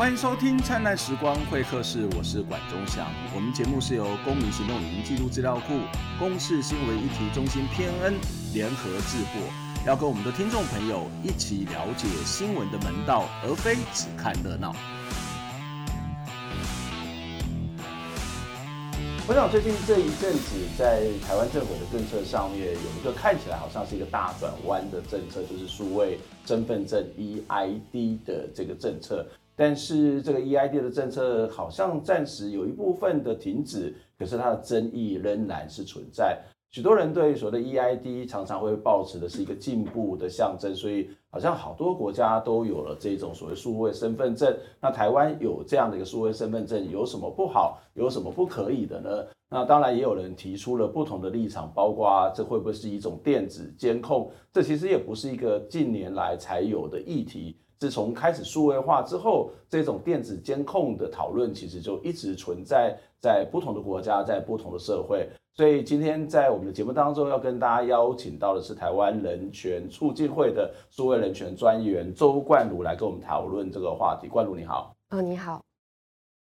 欢迎收听《灿烂时光会客室》，我是管中祥。我们节目是由公民行动影音记录资料库、公视新闻议题中心偏恩联合制作，要跟我们的听众朋友一起了解新闻的门道，而非只看热闹。我想最近这一阵子，在台湾政府的政策上面，有一个看起来好像是一个大转弯的政策，就是数位身份证 EID 的这个政策。但是这个 EID 的政策好像暂时有一部分的停止，可是它的争议仍然是存在。许多人对所谓的 EID 常常会抱持的是一个进步的象征，所以好像好多国家都有了这种所谓数位身份证。那台湾有这样的一个数位身份证，有什么不好？有什么不可以的呢？那当然也有人提出了不同的立场，包括这会不会是一种电子监控？这其实也不是一个近年来才有的议题。自从开始数位化之后，这种电子监控的讨论其实就一直存在在不同的国家，在不同的社会。所以今天在我们的节目当中，要跟大家邀请到的是台湾人权促进会的数位人权专员周冠儒来跟我们讨论这个话题。冠儒你好。哦，你好。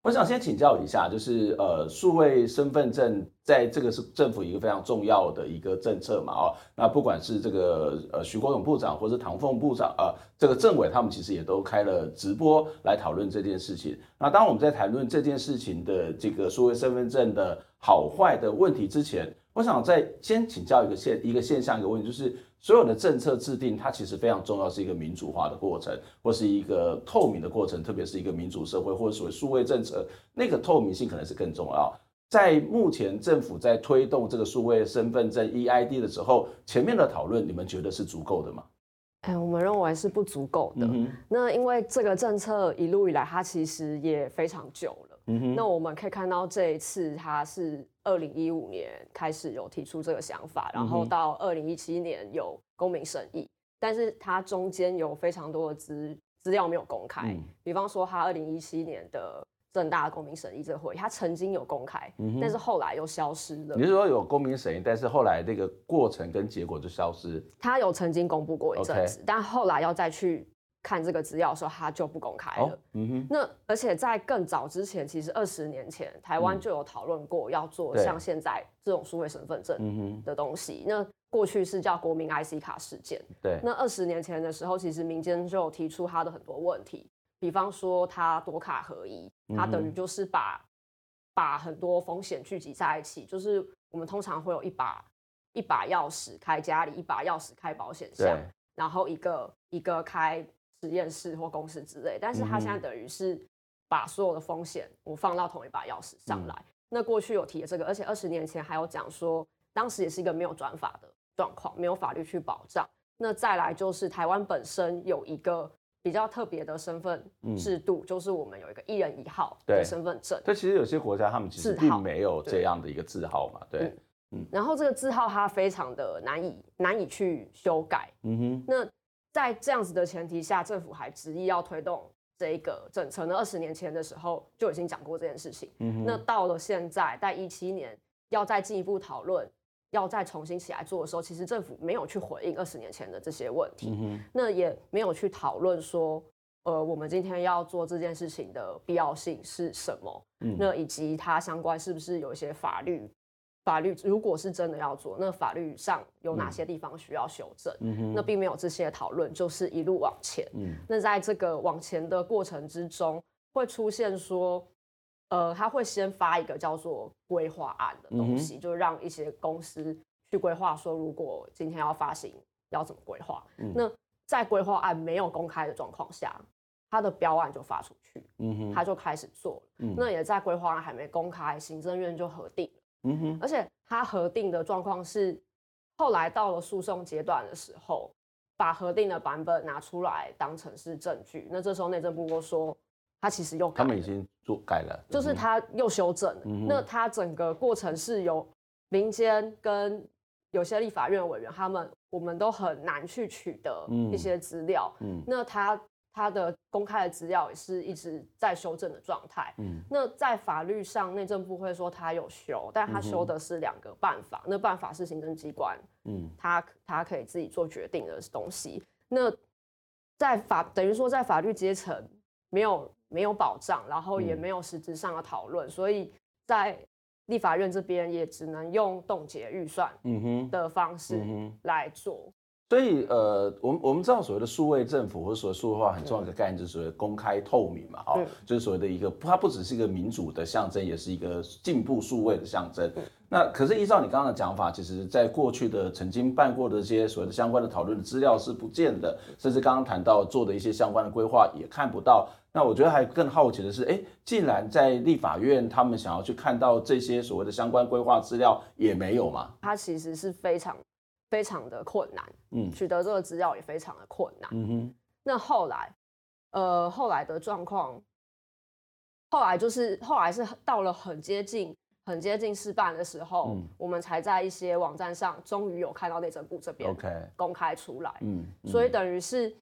我想先请教一下，就是呃，数位身份证在这个是政府一个非常重要的一个政策嘛，哦，那不管是这个呃徐国勇部长或是唐凤部长，呃，这个政委他们其实也都开了直播来讨论这件事情。那当我们在谈论这件事情的这个数位身份证的好坏的问题之前，我想再先请教一个现一个现象一个问题，就是。所有的政策制定，它其实非常重要，是一个民主化的过程，或是一个透明的过程，特别是一个民主社会，或者所谓数位政策，那个透明性可能是更重要。在目前政府在推动这个数位身份证 EID 的时候，前面的讨论，你们觉得是足够的吗？哎，我们认为是不足够的。嗯、那因为这个政策一路以来，它其实也非常久了。嗯、那我们可以看到，这一次他是二零一五年开始有提出这个想法，然后到二零一七年有公民审议，但是它中间有非常多的资资料没有公开。嗯、比方说，他二零一七年的正大公民审议这个会，他曾经有公开，嗯、但是后来又消失了。你是说有公民审议，但是后来那个过程跟结果就消失？他有曾经公布过一阵子.但后来要再去。看这个资料的时候，他就不公开了。哦、嗯哼。那而且在更早之前，其实二十年前，台湾就有讨论过要做像现在这种数位身份证的东西。那过去是叫国民 IC 卡事件。对。那二十年前的时候，其实民间就有提出他的很多问题，比方说他多卡合一，他等于就是把把很多风险聚集在一起，就是我们通常会有一把一把钥匙开家里，一把钥匙开保险箱，然后一个一个开。实验室或公司之类，但是他现在等于是把所有的风险我放到同一把钥匙上来。嗯、那过去有提了这个，而且二十年前还有讲说，当时也是一个没有转法的状况，没有法律去保障。那再来就是台湾本身有一个比较特别的身份制度，嗯、就是我们有一个一人一号的身份证。但其实有些国家他们其实并没有这样的一个字号嘛，对。对嗯、然后这个字号它非常的难以难以去修改。嗯哼。那在这样子的前提下，政府还执意要推动这一个政策。那二十年前的时候就已经讲过这件事情。嗯、那到了现在，在一七年要再进一步讨论，要再重新起来做的时候，其实政府没有去回应二十年前的这些问题。嗯、那也没有去讨论说，呃，我们今天要做这件事情的必要性是什么？嗯、那以及它相关是不是有一些法律？法律如果是真的要做，那法律上有哪些地方需要修正？那并没有这些讨论，就是一路往前。嗯，那在这个往前的过程之中，会出现说，呃，他会先发一个叫做规划案的东西，就让一些公司去规划说，如果今天要发行，要怎么规划？嗯、那在规划案没有公开的状况下，他的标案就发出去，他就开始做那也在规划案还没公开，行政院就核定。嗯哼，而且他核定的状况是，后来到了诉讼阶段的时候，把核定的版本拿出来当成是证据。那这时候内政部又说，他其实又改了，他们已经做改了，就是他又修正了。嗯、那他整个过程是由民间跟有些立法院委员，他们我们都很难去取得一些资料。嗯，那他。它的公开的资料也是一直在修正的状态。嗯，那在法律上，内政部会说他有修，但他修的是两个办法。嗯、那办法是行政机关，嗯，他他可以自己做决定的东西。那在法等于说在法律阶层没有没有保障，然后也没有实质上的讨论，嗯、所以在立法院这边也只能用冻结预算的方式来做。嗯所以，呃，我们我们知道所谓的数位政府或者所谓数位化很重要的概念就是所谓公开透明嘛，哈、嗯，就是所谓的一个，它不只是一个民主的象征，也是一个进步数位的象征。嗯、那可是依照你刚刚的讲法，其实在过去的曾经办过的这些所谓的相关的讨论的资料是不见的，甚至刚刚谈到做的一些相关的规划也看不到。那我觉得还更好奇的是，哎，既然在立法院他们想要去看到这些所谓的相关规划资料也没有嘛？它其实是非常。非常的困难，嗯，取得这个资料也非常的困难，嗯哼。那后来，呃，后来的状况，后来就是后来是到了很接近、很接近试办的时候，嗯，我们才在一些网站上终于有看到内政部这边公开出来，嗯，所以等于是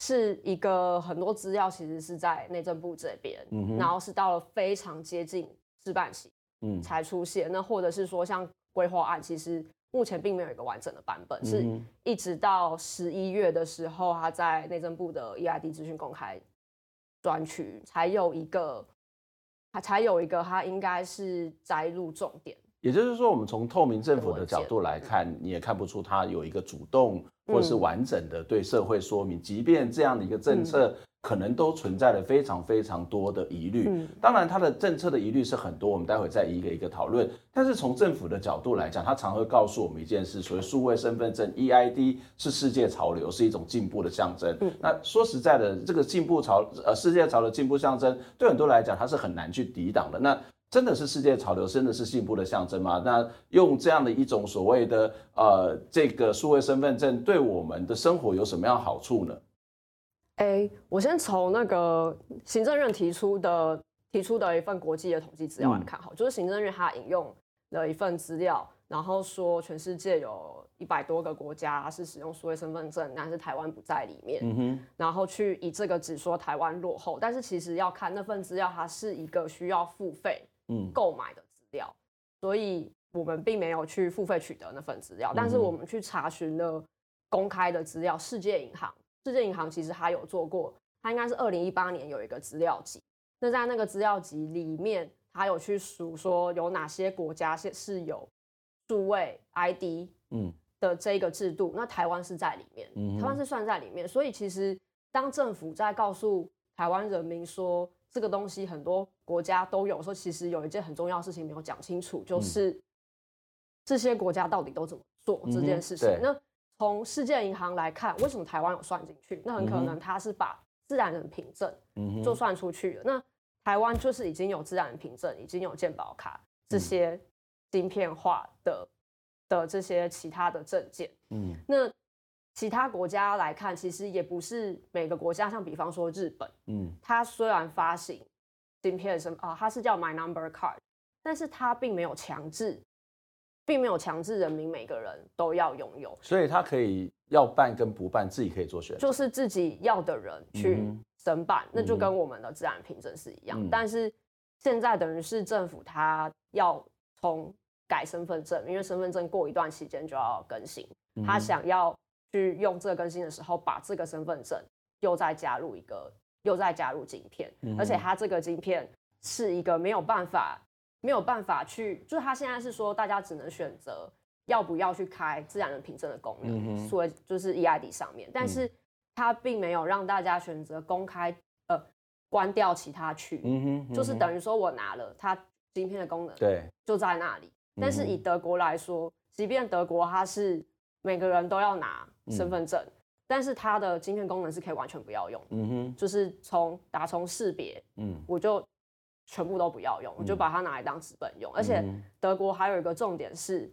是一个很多资料其实是在内政部这边，嗯哼，然后是到了非常接近试办期，嗯，才出现。那或者是说像规划案，其实。目前并没有一个完整的版本，是一直到十一月的时候，他在内政部的 EID 资讯公开专区才有一个，他才有一个，他应该是摘录重点。也就是说，我们从透明政府的角度来看，你也看不出他有一个主动或者是完整的对社会说明，即便这样的一个政策。可能都存在了非常非常多的疑虑。嗯，当然，它的政策的疑虑是很多，我们待会再一个一个讨论。但是从政府的角度来讲，他常会告诉我们一件事：所谓数位身份证 （EID） 是世界潮流，是一种进步的象征。嗯，那说实在的，这个进步潮，呃，世界潮流进步象征，对很多来讲，它是很难去抵挡的。那真的是世界潮流，真的是进步的象征吗？那用这样的一种所谓的呃，这个数位身份证，对我们的生活有什么样好处呢？哎，我先从那个行政院提出的提出的一份国际的统计资料来看，好，就是行政院它引用了一份资料，然后说全世界有一百多个国家是使用数位身份证，但是台湾不在里面，嗯哼，然后去以这个只说台湾落后，但是其实要看那份资料，它是一个需要付费嗯购买的资料，所以我们并没有去付费取得那份资料，但是我们去查询了公开的资料，世界银行。世界银行其实它有做过，它应该是二零一八年有一个资料集。那在那个资料集里面，它有去数说有哪些国家是是有数位 ID 嗯的这个制度。嗯、那台湾是在里面，嗯、台湾是算在里面。所以其实当政府在告诉台湾人民说这个东西很多国家都有，说其实有一件很重要的事情没有讲清楚，就是、嗯、这些国家到底都怎么做这件事情。嗯、那从世界银行来看，为什么台湾有算进去？那很可能它是把自然人凭证就算出去了。那台湾就是已经有自然人凭证，已经有健保卡这些晶片化的的这些其他的证件。嗯，那其他国家来看，其实也不是每个国家，像比方说日本，嗯，它虽然发行晶片什么啊，它是叫 My Number Card，但是它并没有强制。并没有强制人民每个人都要拥有，所以他可以要办跟不办，自己可以做选择，就是自己要的人去申办，嗯、那就跟我们的自然凭证是一样。嗯、但是现在等于是政府他要从改身份证，因为身份证过一段期间就要更新，嗯、他想要去用这个更新的时候，把这个身份证又再加入一个，又再加入晶片，嗯、而且他这个晶片是一个没有办法。没有办法去，就是他现在是说，大家只能选择要不要去开自然人凭证的功能，所以、嗯、就是 EID 上面，但是他并没有让大家选择公开呃关掉其他区，嗯就是等于说我拿了它晶片的功能，对，就在那里。但是以德国来说，即便德国它是每个人都要拿身份证，嗯、但是它的晶片功能是可以完全不要用，嗯哼，就是从打从识别，嗯，我就。全部都不要用，我就把它拿来当纸本用。而且德国还有一个重点是，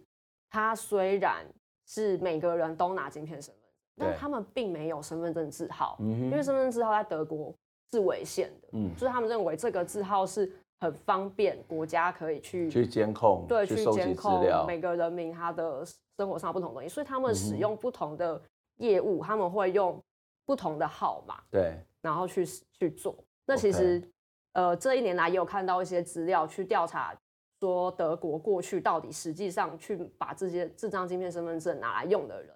它虽然是每个人都拿晶片身份证，但他们并没有身份证字号，因为身份证字号在德国是违宪的。嗯，就是他们认为这个字号是很方便国家可以去去监控，对，去监控每个人民他的生活上不同东西，所以他们使用不同的业务，他们会用不同的号码，对，然后去去做。那其实。呃，这一年来也有看到一些资料去调查，说德国过去到底实际上去把这些这张晶片身份证拿来用的人，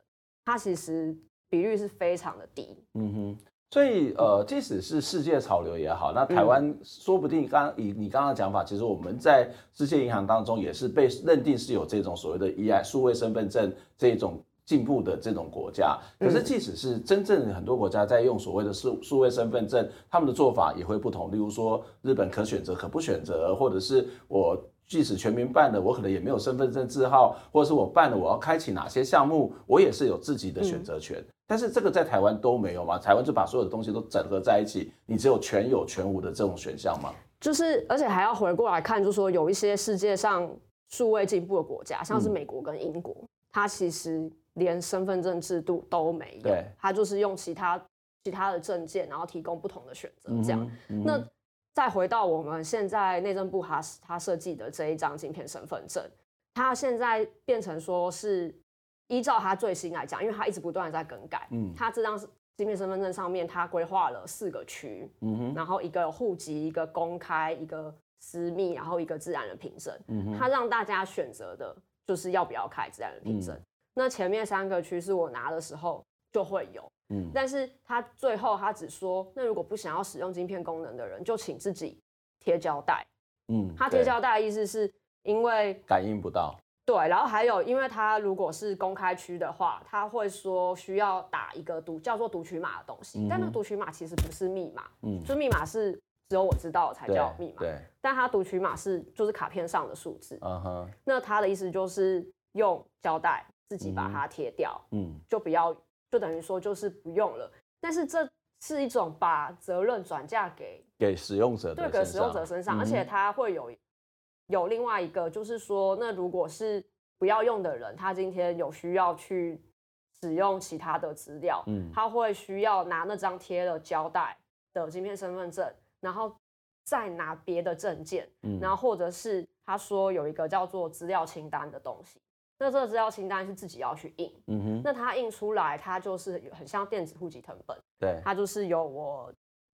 他其实比率是非常的低。嗯哼，所以呃，即使是世界潮流也好，那台湾说不定刚以你刚刚的讲法，其实我们在世界银行当中也是被认定是有这种所谓的 EI 数位身份证这种。进步的这种国家，可是即使是真正很多国家在用所谓的数数位身份证，他们的做法也会不同。例如说，日本可选择可不选择，或者是我即使全民办的，我可能也没有身份证字号，或者是我办了我要开启哪些项目，我也是有自己的选择权。但是这个在台湾都没有嘛？台湾就把所有的东西都整合在一起，你只有全有全无的这种选项吗？就是，而且还要回过来看，就是说有一些世界上数位进步的国家，像是美国跟英国，它其实。连身份证制度都没有，他就是用其他其他的证件，然后提供不同的选择，这样。嗯嗯、那再回到我们现在内政部他他设计的这一张晶片身份证，它现在变成说是依照它最新来讲，因为它一直不断的在更改。嗯，它这张晶片身份证上面，它规划了四个区，嗯哼，然后一个户籍，一个公开，一个私密，然后一个自然的凭证。嗯哼，它让大家选择的就是要不要开自然的凭证。嗯那前面三个区是我拿的时候就会有，嗯，但是他最后他只说，那如果不想要使用晶片功能的人，就请自己贴胶带，嗯，他贴胶带的意思是因为感应不到，对，然后还有，因为他如果是公开区的话，他会说需要打一个读叫做读取码的东西，嗯、但那读取码其实不是密码，嗯，就密码是只有我知道才叫密码，对，但他读取码是就是卡片上的数字，嗯哼，那他的意思就是用胶带。自己把它贴掉，嗯，就不要，就等于说就是不用了。但是这是一种把责任转嫁给给使用者，对，给使用者身上，而且他会有有另外一个，就是说，那如果是不要用的人，他今天有需要去使用其他的资料，嗯，他会需要拿那张贴了胶带的晶片身份证，然后再拿别的证件，嗯，然后或者是他说有一个叫做资料清单的东西。那这个资料清单是自己要去印，嗯哼，那它印出来，它就是很像电子户籍成本，对，它就是有我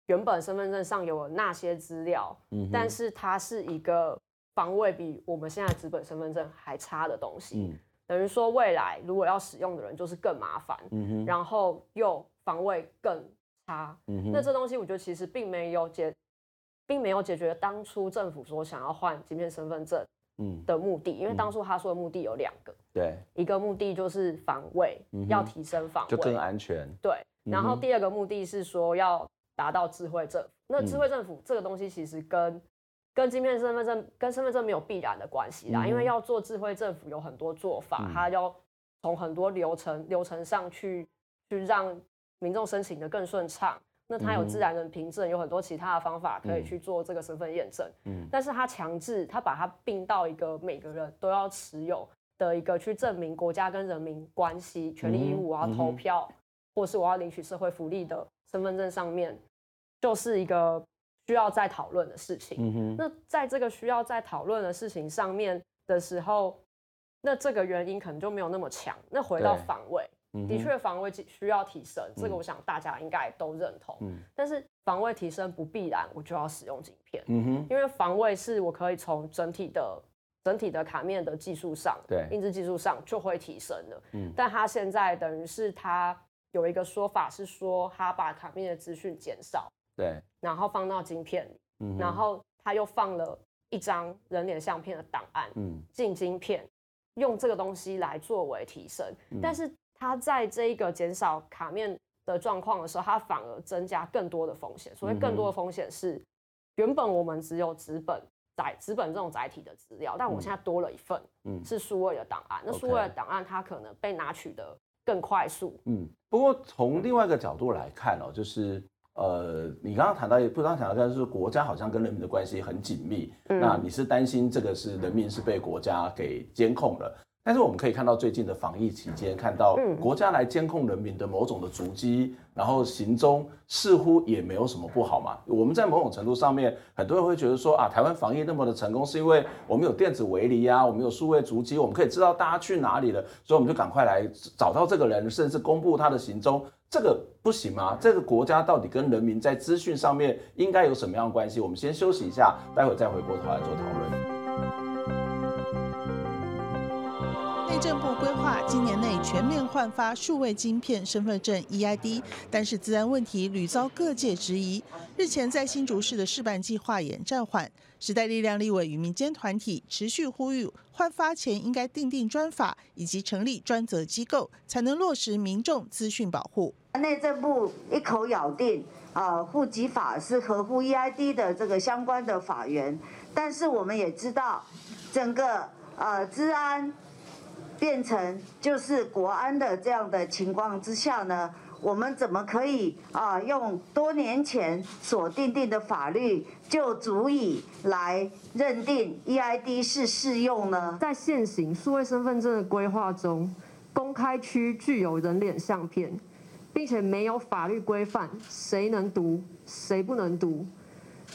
原本身份证上有那些资料，嗯，但是它是一个防卫比我们现在纸本身份证还差的东西，嗯，等于说未来如果要使用的人就是更麻烦，嗯哼，然后又防卫更差，嗯哼，那这东西我觉得其实并没有解，并没有解决当初政府说想要换芯片身份证。嗯的目的，因为当初他说的目的有两个，对，一个目的就是防卫，要提升防卫，就更安全，对。然后第二个目的是说要达到智慧政府。那智慧政府这个东西其实跟跟晶片身份证跟身份证没有必然的关系啦，因为要做智慧政府有很多做法，它要从很多流程流程上去去让民众申请的更顺畅。那他有自然人凭证，有很多其他的方法可以去做这个身份验证。嗯，但是他强制他把它并到一个每个人都要持有的一个去证明国家跟人民关系、权利义务，我要投票，或是我要领取社会福利的身份证上面，就是一个需要再讨论的事情。那在这个需要再讨论的事情上面的时候，那这个原因可能就没有那么强。那回到防伪。的确，防伪需要提升，这个我想大家应该都认同。嗯，但是防伪提升不必然我就要使用晶片。嗯哼，因为防伪是我可以从整体的、整体的卡面的技术上，对，印制技术上就会提升的。嗯，但他现在等于是它有一个说法是说，它把卡面的资讯减少，对，然后放到晶片里，嗯，然后它又放了一张人脸相片的档案，嗯，进晶片，用这个东西来作为提升，但是。它在这一个减少卡面的状况的时候，它反而增加更多的风险。所谓更多的风险是，原本我们只有纸本载纸本这种载体的资料，但我现在多了一份，嗯是数位的档案。那数位的档案它可能被拿取的更快速。嗯，不过从另外一个角度来看哦，就是呃，你刚刚谈到，也不刚谈到，就是国家好像跟人民的关系很紧密。那你是担心这个是人民是被国家给监控了？但是我们可以看到，最近的防疫期间，看到国家来监控人民的某种的足迹，然后行踪似乎也没有什么不好嘛。我们在某种程度上面，很多人会觉得说啊，台湾防疫那么的成功，是因为我们有电子围篱啊，我们有数位足迹，我们可以知道大家去哪里了，所以我们就赶快来找到这个人，甚至公布他的行踪。这个不行吗？这个国家到底跟人民在资讯上面应该有什么样的关系？我们先休息一下，待会再回过头来做讨论。政部规划今年内全面换发数位晶片身份证 （EID），但是治安问题屡遭各界质疑。日前在新竹市的试办计划也暂缓。时代力量立委与民间团体持续呼吁，换发前应该订定专法，以及成立专责机构，才能落实民众资讯保护。内政部一口咬定，啊，户籍法是合乎 EID 的这个相关的法源，但是我们也知道，整个呃治安。变成就是国安的这样的情况之下呢，我们怎么可以啊用多年前所订定的法律就足以来认定 EID 是适用呢？在现行数位身份证的规划中，公开区具有人脸相片，并且没有法律规范谁能读谁不能读。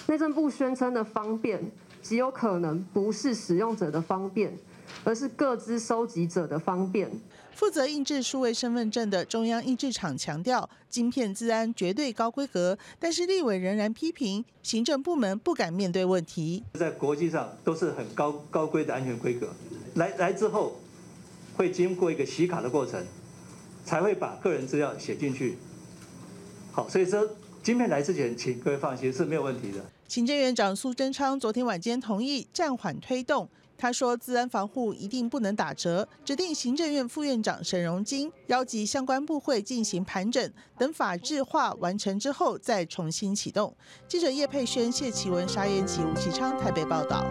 内政部宣称的方便，极有可能不是使用者的方便。而是各资收集者的方便。负责印制数位身份证的中央印制厂强调，晶片自安绝对高规格，但是立委仍然批评行政部门不敢面对问题。在国际上都是很高高规的安全规格，来来之后会经过一个洗卡的过程，才会把个人资料写进去。好，所以说晶片来之前，请各位放心是没有问题的。行政院长苏贞昌昨天晚间同意暂缓推动。他说：“资安防护一定不能打折，指定行政院副院长沈荣金邀集相关部会进行盘整，等法制化完成之后再重新启动。”记者叶佩轩、谢奇文、沙燕琪、吴其昌台北报道。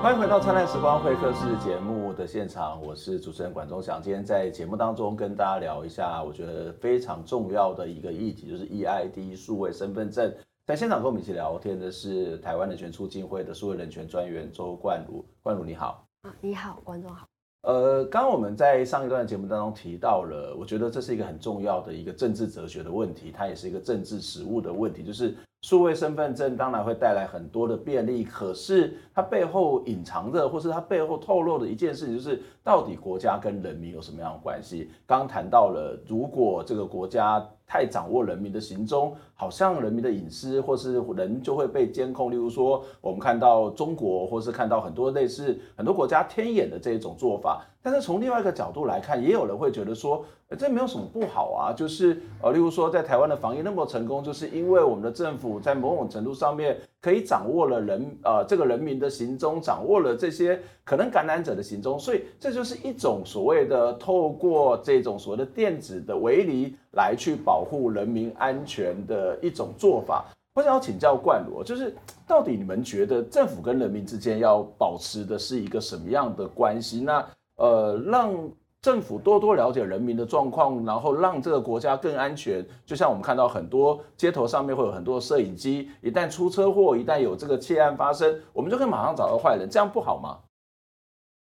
欢迎回到《灿烂时光会客室》节目的现场，我是主持人管中祥。今天在节目当中跟大家聊一下，我觉得非常重要的一个议题，就是 EID 数位身份证。在现场跟我们一起聊天的是台湾人权促进会的数位人权专员周冠儒，冠儒你好。啊，你好，观众好。呃，刚刚我们在上一段节目当中提到了，我觉得这是一个很重要的一个政治哲学的问题，它也是一个政治实务的问题，就是数位身份证当然会带来很多的便利，可是它背后隐藏着，或是它背后透露的一件事情，就是到底国家跟人民有什么样的关系？刚刚谈到了，如果这个国家。太掌握人民的行踪，好像人民的隐私或是人就会被监控。例如说，我们看到中国，或是看到很多类似很多国家天眼的这一种做法。但是从另外一个角度来看，也有人会觉得说，这没有什么不好啊。就是呃，例如说，在台湾的防疫那么成功，就是因为我们的政府在某种程度上面可以掌握了人呃这个人民的行踪，掌握了这些可能感染者的行踪，所以这就是一种所谓的透过这种所谓的电子的围篱来去保护人民安全的一种做法。我想要请教冠罗，就是到底你们觉得政府跟人民之间要保持的是一个什么样的关系？那呃，让政府多多了解人民的状况，然后让这个国家更安全。就像我们看到很多街头上面会有很多摄影机，一旦出车祸，一旦有这个窃案发生，我们就可以马上找到坏人，这样不好吗？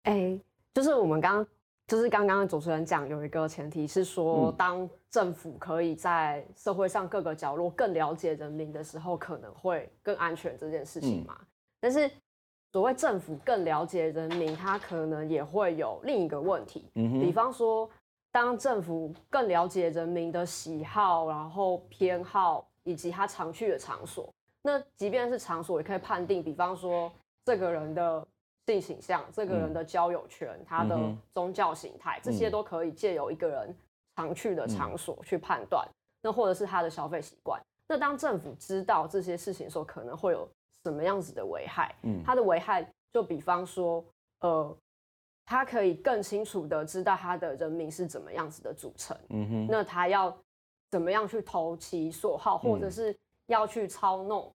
哎、欸，就是我们刚刚就是刚刚主持人讲有一个前提是说，当政府可以在社会上各个角落更了解人民的时候，可能会更安全这件事情嘛。嗯、但是。所谓政府更了解人民，他可能也会有另一个问题。嗯，比方说，当政府更了解人民的喜好、然后偏好以及他常去的场所，那即便是场所，也可以判定，比方说这个人的性倾向、这个人的交友圈、他的宗教形态，这些都可以借由一个人常去的场所去判断。那或者是他的消费习惯。那当政府知道这些事情的时候，可能会有。什么样子的危害？嗯，它的危害就比方说，呃，他可以更清楚的知道他的人民是怎么样子的组成，嗯哼，那他要怎么样去投其所好，或者是要去操弄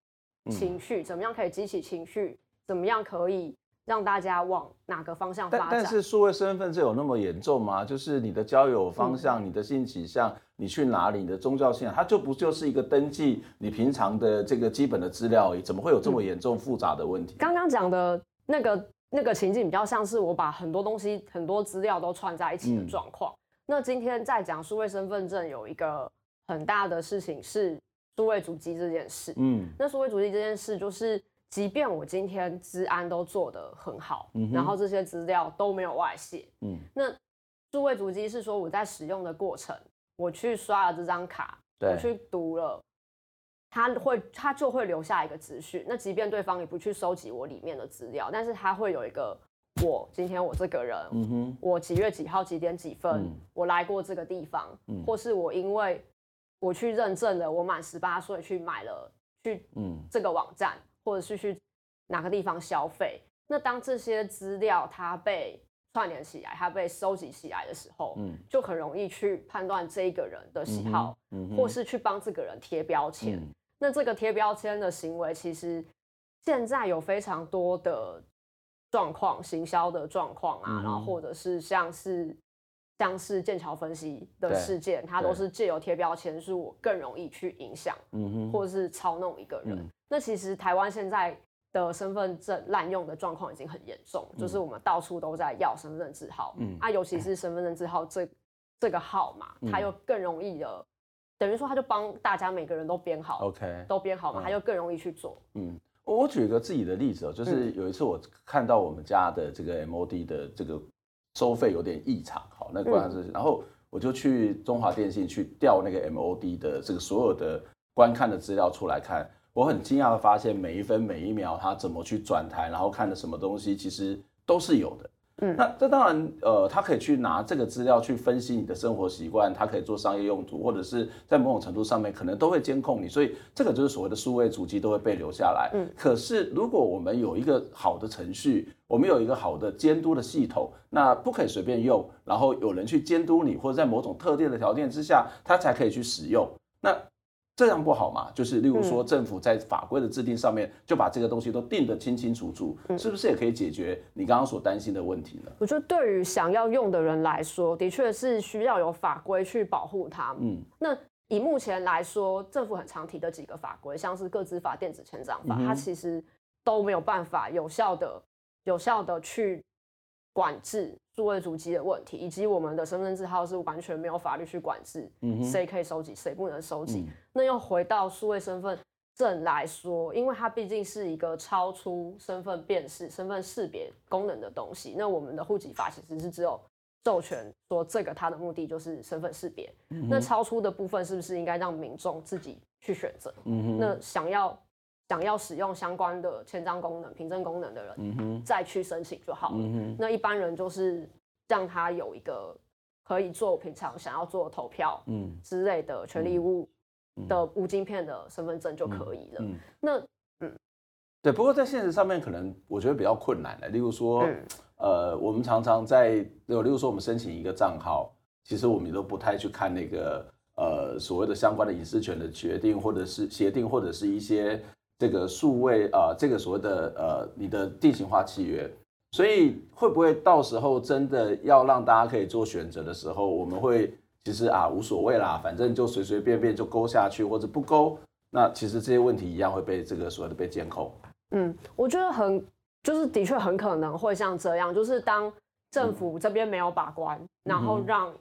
情绪，嗯，怎么样可以激起情绪，怎么样可以。让大家往哪个方向发展？但但是数位身份证有那么严重吗？就是你的交友方向、嗯、你的性取向、你去哪里、你的宗教信仰，它就不就是一个登记你平常的这个基本的资料而已？怎么会有这么严重复杂的问题？刚刚讲的那个那个情境比较像是我把很多东西、很多资料都串在一起的状况。嗯、那今天在讲数位身份证有一个很大的事情是数位主机这件事。嗯，那数位主机这件事就是。即便我今天治安都做得很好，嗯、然后这些资料都没有外泄，嗯，那数位足迹是说我在使用的过程，我去刷了这张卡，我去读了，他会他就会留下一个资讯。那即便对方也不去收集我里面的资料，但是他会有一个我今天我这个人，嗯哼，我几月几号几点几分，嗯、我来过这个地方，嗯、或是我因为我去认证了，我满十八岁去买了去这个网站，嗯、或者是去哪个地方消费。那当这些资料它被串联起来，它被收集起来的时候，嗯，就很容易去判断这一个人的喜好，嗯嗯、或是去帮这个人贴标签。嗯、那这个贴标签的行为，其实现在有非常多的状况，行销的状况啊，嗯、然后或者是像是像是剑桥分析的事件，它都是借由贴标签，是我更容易去影响，或者是操弄一个人。嗯、那其实台湾现在。的身份证滥用的状况已经很严重，嗯、就是我们到处都在要身份证字号，嗯啊，尤其是身份证字号这这个号码，嗯、它又更容易的，等于说它就帮大家每个人都编好，OK，都编好嘛，嗯、它就更容易去做。嗯，我举一个自己的例子哦，就是有一次我看到我们家的这个 MOD 的这个收费有点异常，好，那关键是，然后我就去中华电信去调那个 MOD 的这个所有的观看的资料出来看。我很惊讶的发现，每一分每一秒他怎么去转台，然后看的什么东西，其实都是有的。嗯，那这当然，呃，他可以去拿这个资料去分析你的生活习惯，他可以做商业用途，或者是在某种程度上面可能都会监控你，所以这个就是所谓的数位足迹都会被留下来。嗯，可是如果我们有一个好的程序，我们有一个好的监督的系统，那不可以随便用，然后有人去监督你，或者在某种特定的条件之下，他才可以去使用。那这样不好嘛？就是例如说，政府在法规的制定上面就把这个东西都定得清清楚楚，是不是也可以解决你刚刚所担心的问题呢？我觉得对于想要用的人来说，的确是需要有法规去保护他。嗯，那以目前来说，政府很常提的几个法规，像是个资法、电子签章法，它其实都没有办法有效的、有效的去。管制数位足迹的问题，以及我们的身份证号是完全没有法律去管制，嗯谁可以收集，谁不能收集。嗯、那又回到数位身份证来说，因为它毕竟是一个超出身份辨识、身份识别功能的东西。那我们的户籍法其实是只有授权说这个它的目的就是身份识别。嗯、那超出的部分是不是应该让民众自己去选择？嗯、哼那想要。想要使用相关的签章功能、凭证功能的人，再去申请就好了。嗯、哼那一般人就是让他有一个可以做平常想要做投票之类的权利义务的无晶片的身份证就可以了。嗯、那嗯，对。不过在现实上面，可能我觉得比较困难的。例如说，嗯、呃，我们常常在，例如说我们申请一个账号，其实我们都不太去看那个呃所谓的相关的隐私权的决定，或者是协定，或者是一些。这个数位啊、呃，这个所谓的呃，你的定型化契约，所以会不会到时候真的要让大家可以做选择的时候，我们会其实啊无所谓啦，反正就随随便便就勾下去或者不勾，那其实这些问题一样会被这个所谓的被监控。嗯，我觉得很就是的确很可能会像这样，就是当政府这边没有把关，嗯、然后让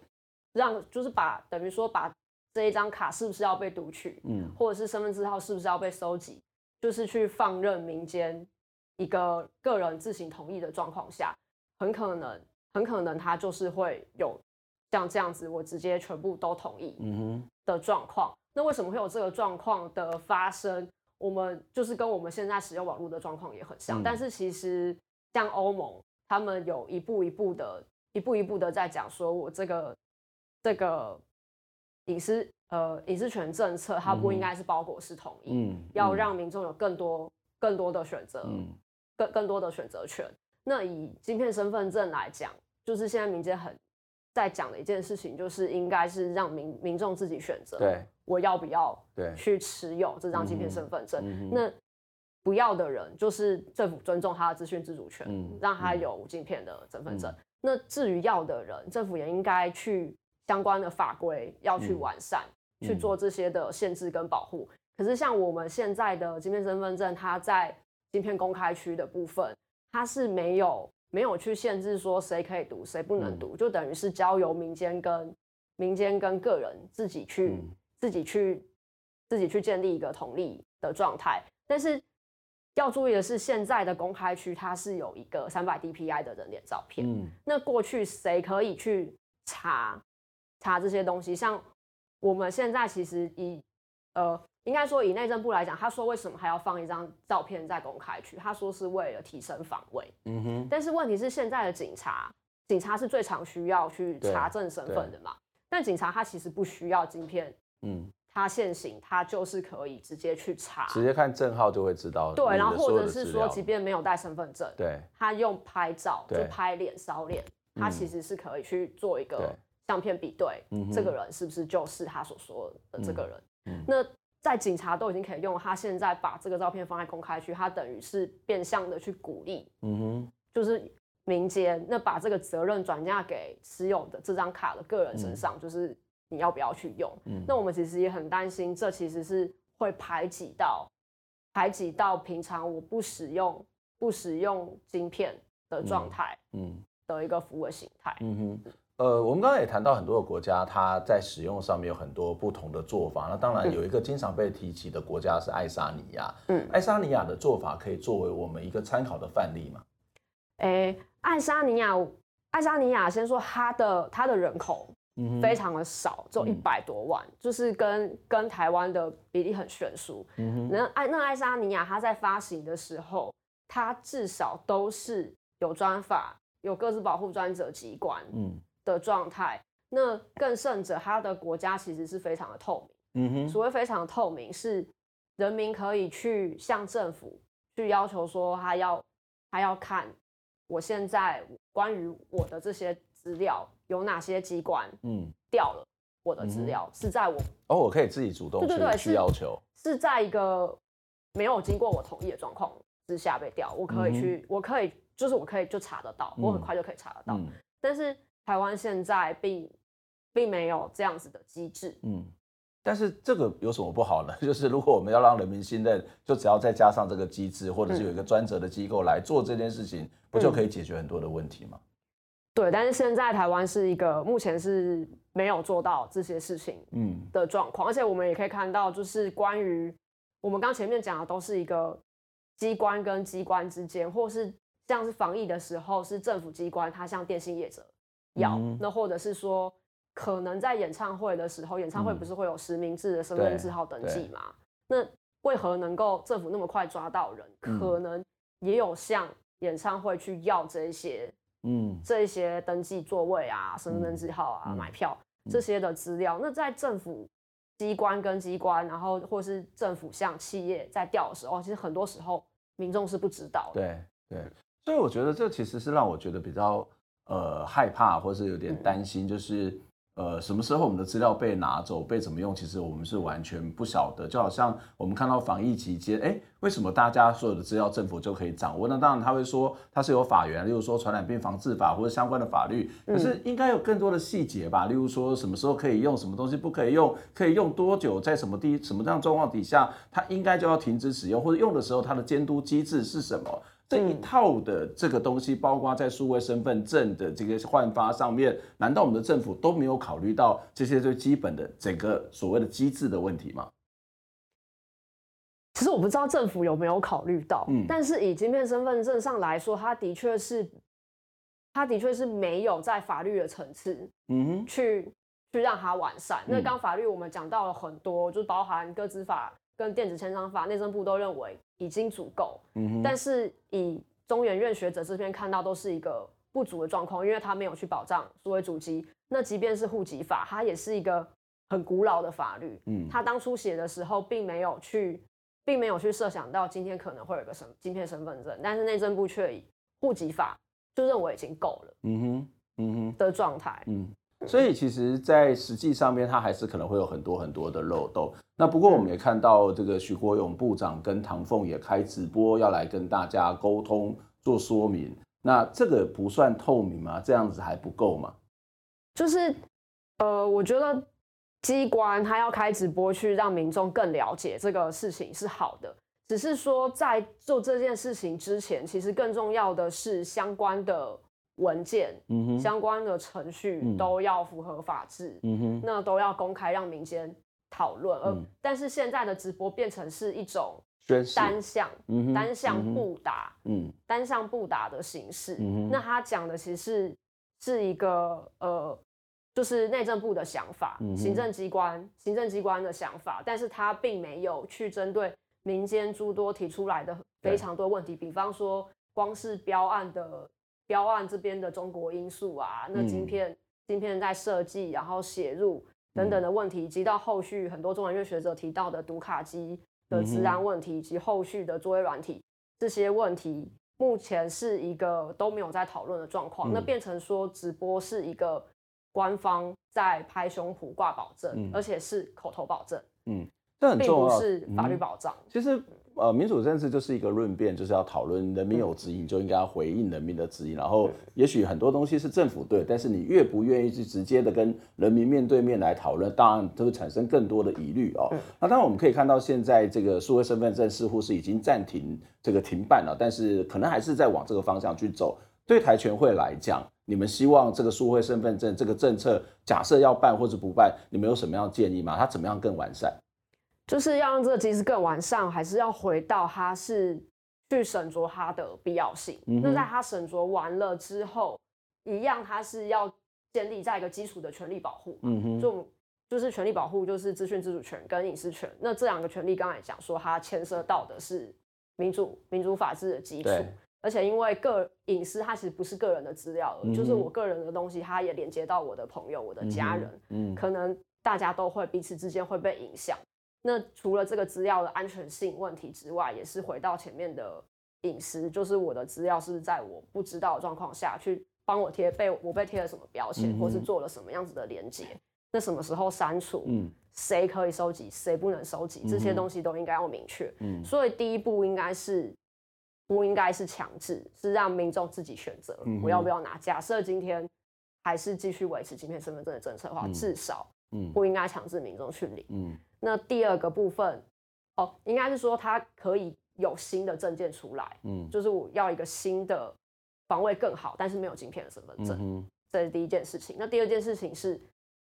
让就是把等于说把这一张卡是不是要被读取，嗯，或者是身份证号是不是要被收集。就是去放任民间一个个人自行同意的状况下，很可能，很可能他就是会有像这样子，我直接全部都同意的状况。那为什么会有这个状况的发生？我们就是跟我们现在使用网络的状况也很像。但是其实像欧盟，他们有一步一步的，一步一步的在讲说，我这个这个隐私。呃，隐私权政策它不应该是包裹式统一，要让民众有更多更多的选择，嗯，更更多的选择权。那以晶片身份证来讲，就是现在民间很在讲的一件事情，就是应该是让民民众自己选择，对，我要不要对去持有这张晶片身份证？嗯、那不要的人，就是政府尊重他的资讯自主权，嗯、让他有无晶片的身份证。嗯、那至于要的人，政府也应该去相关的法规要去完善。嗯去做这些的限制跟保护，可是像我们现在的芯片身份证，它在芯片公开区的部分，它是没有没有去限制说谁可以读，谁不能读，就等于是交由民间跟民间跟个人自己去自己去自己去建立一个同意的状态。但是要注意的是，现在的公开区它是有一个三百 DPI 的人脸照片，那过去谁可以去查查这些东西？像我们现在其实以呃应该说以内政部来讲，他说为什么还要放一张照片在公开区？他说是为了提升防卫。嗯哼。但是问题是现在的警察，警察是最常需要去查证身份的嘛？但警察他其实不需要晶片。嗯。他现行，他就是可以直接去查，直接看证号就会知道。对，然后或者是说，即便没有带身份证，对，他用拍照就拍脸、扫脸，他其实是可以去做一个相片比对，这个人是不是就是他所说的这个人？那在警察都已经可以用，他现在把这个照片放在公开区，他等于是变相的去鼓励，嗯哼，就是民间那把这个责任转嫁给持有的这张卡的个人身上，就是。你要不要去用？嗯，那我们其实也很担心，这其实是会排挤到排挤到平常我不使用不使用晶片的状态，嗯，的一个服务形态。嗯哼，呃，我们刚刚也谈到很多的国家，它在使用上面有很多不同的做法。那当然有一个经常被提起的国家是爱沙尼亚。嗯，爱沙尼亚的做法可以作为我们一个参考的范例吗？爱沙尼亚，爱沙尼亚先说它的它的人口。非常的少，只有一百多万，嗯、就是跟跟台湾的比例很悬殊。嗯哼，那爱那爱沙尼亚，它在发行的时候，它至少都是有专法、有各自保护专责机关的状态。嗯、那更甚者，他的国家其实是非常的透明。嗯哼，所谓非常的透明，是人民可以去向政府去要求说，他要他要看我现在关于我的这些资料。有哪些机关嗯掉了我的资料？是在我哦，我可以自己主动去对对对去要求，是在一个没有经过我同意的状况之下被调，我可以去，嗯、我可以就是我可以就查得到，我很快就可以查得到。嗯、但是台湾现在并并没有这样子的机制，嗯，但是这个有什么不好呢？就是如果我们要让人民信任，就只要再加上这个机制，或者是有一个专责的机构来做这件事情，嗯、不就可以解决很多的问题吗？对，但是现在台湾是一个目前是没有做到这些事情嗯。的状况，嗯、而且我们也可以看到，就是关于我们刚前面讲的，都是一个机关跟机关之间，或是像是防疫的时候，是政府机关它向电信业者要，嗯、那或者是说可能在演唱会的时候，演唱会不是会有实名制的身份证号登记吗？那为何能够政府那么快抓到人？可能也有向演唱会去要这一些。嗯，这一些登记座位啊、身份证字号啊、嗯、买票这些的资料，嗯、那在政府机关跟机关，然后或是政府向企业在调的时候，其实很多时候民众是不知道的。对对，所以我觉得这其实是让我觉得比较呃害怕，或是有点担心，就是。嗯呃，什么时候我们的资料被拿走，被怎么用？其实我们是完全不晓得。就好像我们看到防疫期间，哎，为什么大家所有的资料政府就可以掌握？那当然他会说他是有法源，例如说传染病防治法或者相关的法律。可是应该有更多的细节吧？例如说什么时候可以用，什么东西不可以用，可以用多久，在什么地什么这样状况底下，它应该就要停止使用，或者用的时候它的监督机制是什么？这一套的这个东西，包括在数位身份证的这个换发上面，难道我们的政府都没有考虑到这些最基本的整个所谓的机制的问题吗？其实我不知道政府有没有考虑到，嗯，但是以晶片身份证上来说，它的确是，它的确是没有在法律的层次，嗯哼，去去让它完善。那刚法律我们讲到了很多，就包含个资法。跟电子签章法，内政部都认为已经足够，嗯，但是以中研院学者这边看到都是一个不足的状况，因为他没有去保障数位主机。那即便是户籍法，它也是一个很古老的法律，嗯，他当初写的时候并没有去，并没有去设想到今天可能会有个什么晶片身份证，但是内政部却以户籍法就认为已经够了，嗯哼，嗯哼的状态，嗯。所以其实，在实际上面，它还是可能会有很多很多的漏洞。那不过我们也看到，这个徐国勇部长跟唐凤也开直播，要来跟大家沟通做说明。那这个不算透明吗？这样子还不够吗？就是，呃，我觉得机关他要开直播去让民众更了解这个事情是好的，只是说在做这件事情之前，其实更重要的是相关的。文件、相关的程序都要符合法制，嗯、哼。那都要公开让民间讨论。嗯、而但是现在的直播变成是一种单向、嗯、单向不打、嗯、单向不打的形式。嗯、那他讲的其实是是一个呃就是内政部的想法，嗯、行政机关行政机关的想法，但是他并没有去针对民间诸多提出来的非常多问题，比方说光是标案的标案这边的中国因素啊，那晶片、嗯、晶片在设计然后写入等等的问题，以及到后续很多中文院学者提到的读卡机的治安问题，以及后续的作业软体这些问题，目前是一个都没有在讨论的状况，嗯、那变成说直播是一个。官方在拍胸脯挂保证，嗯、而且是口头保证，嗯，这很重要，并不是法律保障。嗯、其实，呃，民主政治就是一个论辩，就是要讨论人民有指引，就应该要回应人民的指引。然后，也许很多东西是政府对，但是你越不愿意去直接的跟人民面对面来讨论，当然就会产生更多的疑虑哦。那当然，我们可以看到，现在这个数位身份证似乎是已经暂停这个停办了，但是可能还是在往这个方向去走。对台全会来讲，你们希望这个数位身份证这个政策，假设要办或者不办，你们有什么样的建议吗？它怎么样更完善？就是要让这个机制更完善，还是要回到它是去审酌它的必要性？嗯、那在它审酌完了之后，一样它是要建立在一个基础的权利保护。嗯哼，就就是权利保护，就是资讯自主权跟隐私权。那这两个权利，刚才讲说它牵涉到的是民主民主法治的基础。而且因为个隐私，它其实不是个人的资料，嗯、就是我个人的东西，它也连接到我的朋友、我的家人，嗯，嗯，可能大家都会彼此之间会被影响。那除了这个资料的安全性问题之外，也是回到前面的隐私，就是我的资料是不是在我不知道的状况下去帮我贴被我被贴了什么标签，嗯、或是做了什么样子的连接？那什么时候删除？嗯，谁可以收集，谁不能收集？这些东西都应该要明确。嗯，所以第一步应该是。不应该是强制，是让民众自己选择，我要不要拿。假设今天还是继续维持今天身份证的政策的话，至少不应该强制民众去领。嗯，那第二个部分，哦，应该是说它可以有新的证件出来。嗯，就是我要一个新的防卫更好，但是没有晶片的身份证。这是第一件事情。那第二件事情是，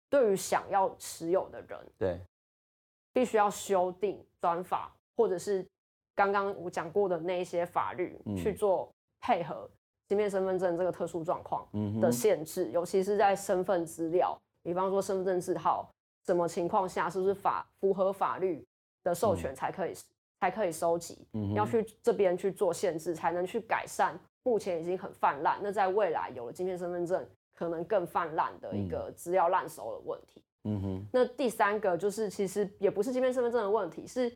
对于想要持有的人，对，必须要修订专法，或者是。刚刚我讲过的那一些法律去做配合，芯片身份证这个特殊状况的限制，嗯、尤其是在身份资料，比方说身份证字号，什么情况下是不是法符合法律的授权才可以、嗯、才可以收集，嗯、要去这边去做限制，才能去改善目前已经很泛滥，那在未来有了芯片身份证可能更泛滥的一个资料滥收的问题。嗯哼，那第三个就是其实也不是芯片身份证的问题，是。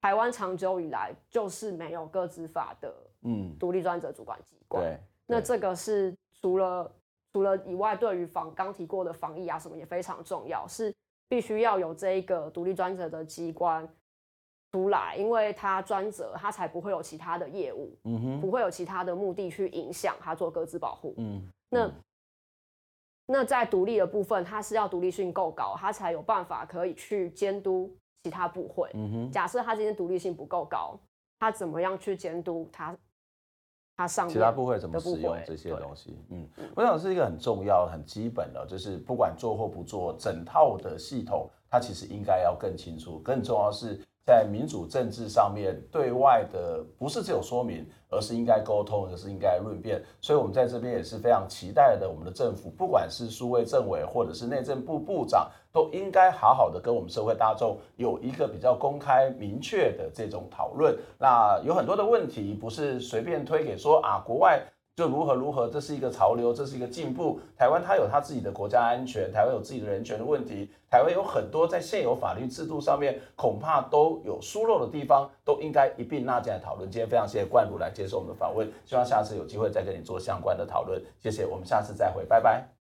台湾长久以来就是没有个资法的嗯。独立专责主管机关，对，那这个是除了除了以外，对于防刚提过的防疫啊什么也非常重要，是必须要有这一个独立专责的机关出来，因为他专责，他才不会有其他的业务，嗯哼，不会有其他的目的去影响他做各自保护，嗯，那那在独立的部分，他是要独立性够高，他才有办法可以去监督。其他部会，嗯、哼假设他今天独立性不够高，他怎么样去监督他？他上其他部会怎么使用这些东西？嗯，我想是一个很重要、很基本的，就是不管做或不做，整套的系统，它其实应该要更清楚。更重要是。在民主政治上面，对外的不是只有说明，而是应该沟通，而是应该论辩。所以，我们在这边也是非常期待的，我们的政府，不管是数位政委或者是内政部部长，都应该好好的跟我们社会大众有一个比较公开、明确的这种讨论。那有很多的问题，不是随便推给说啊，国外。就如何如何，这是一个潮流，这是一个进步。台湾它有它自己的国家安全，台湾有自己的人权的问题，台湾有很多在现有法律制度上面恐怕都有疏漏的地方，都应该一并纳进来讨论。今天非常谢谢冠儒来接受我们的访问，希望下次有机会再跟你做相关的讨论。谢谢，我们下次再会，拜拜。